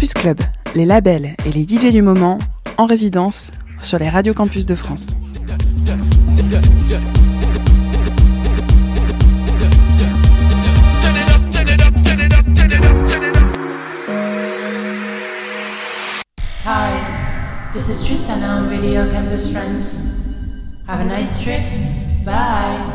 Campus Club, les labels et les DJ du moment en résidence sur les radios campus de France. Hi, this is Tristan on Radio Campus Friends. Have a nice trip. Bye.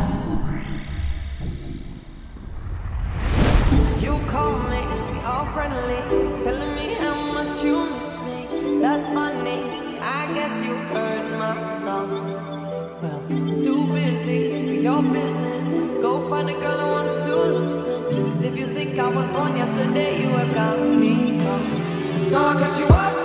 I was born yesterday, you have got me. So I cut you off.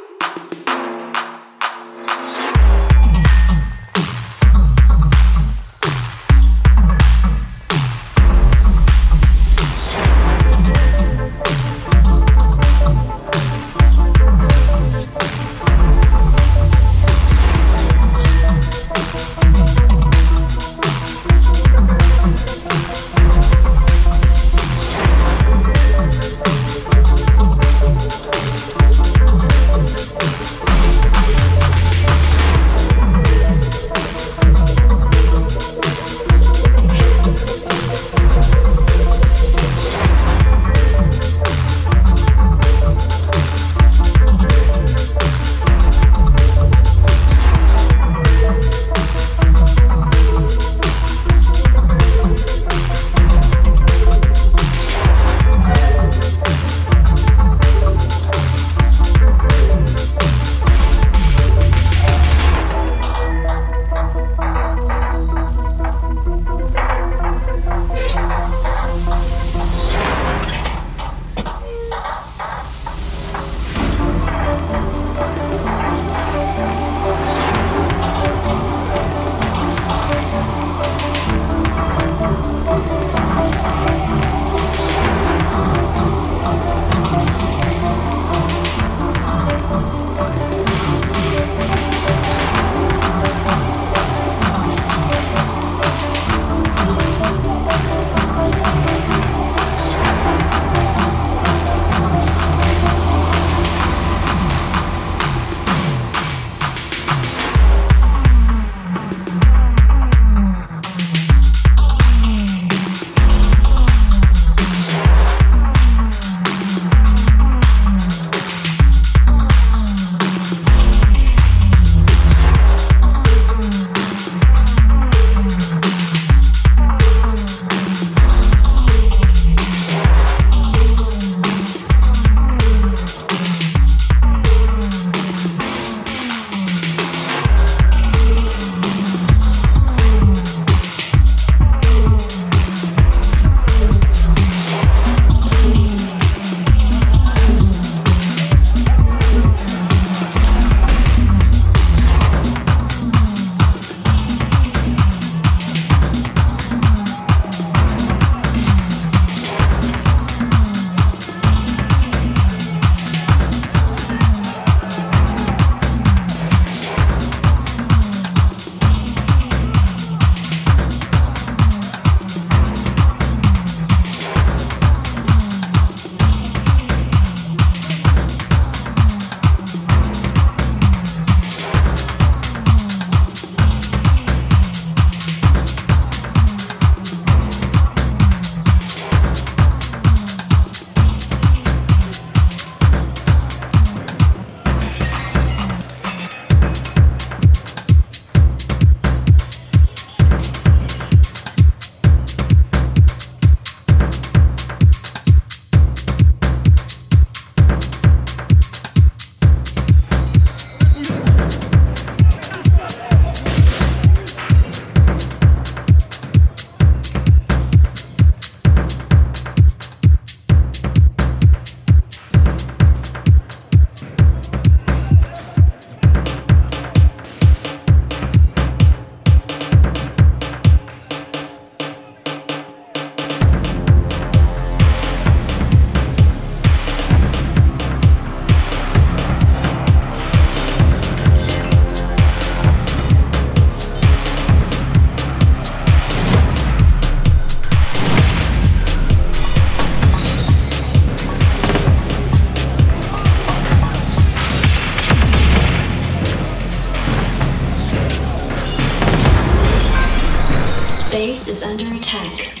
Under attack.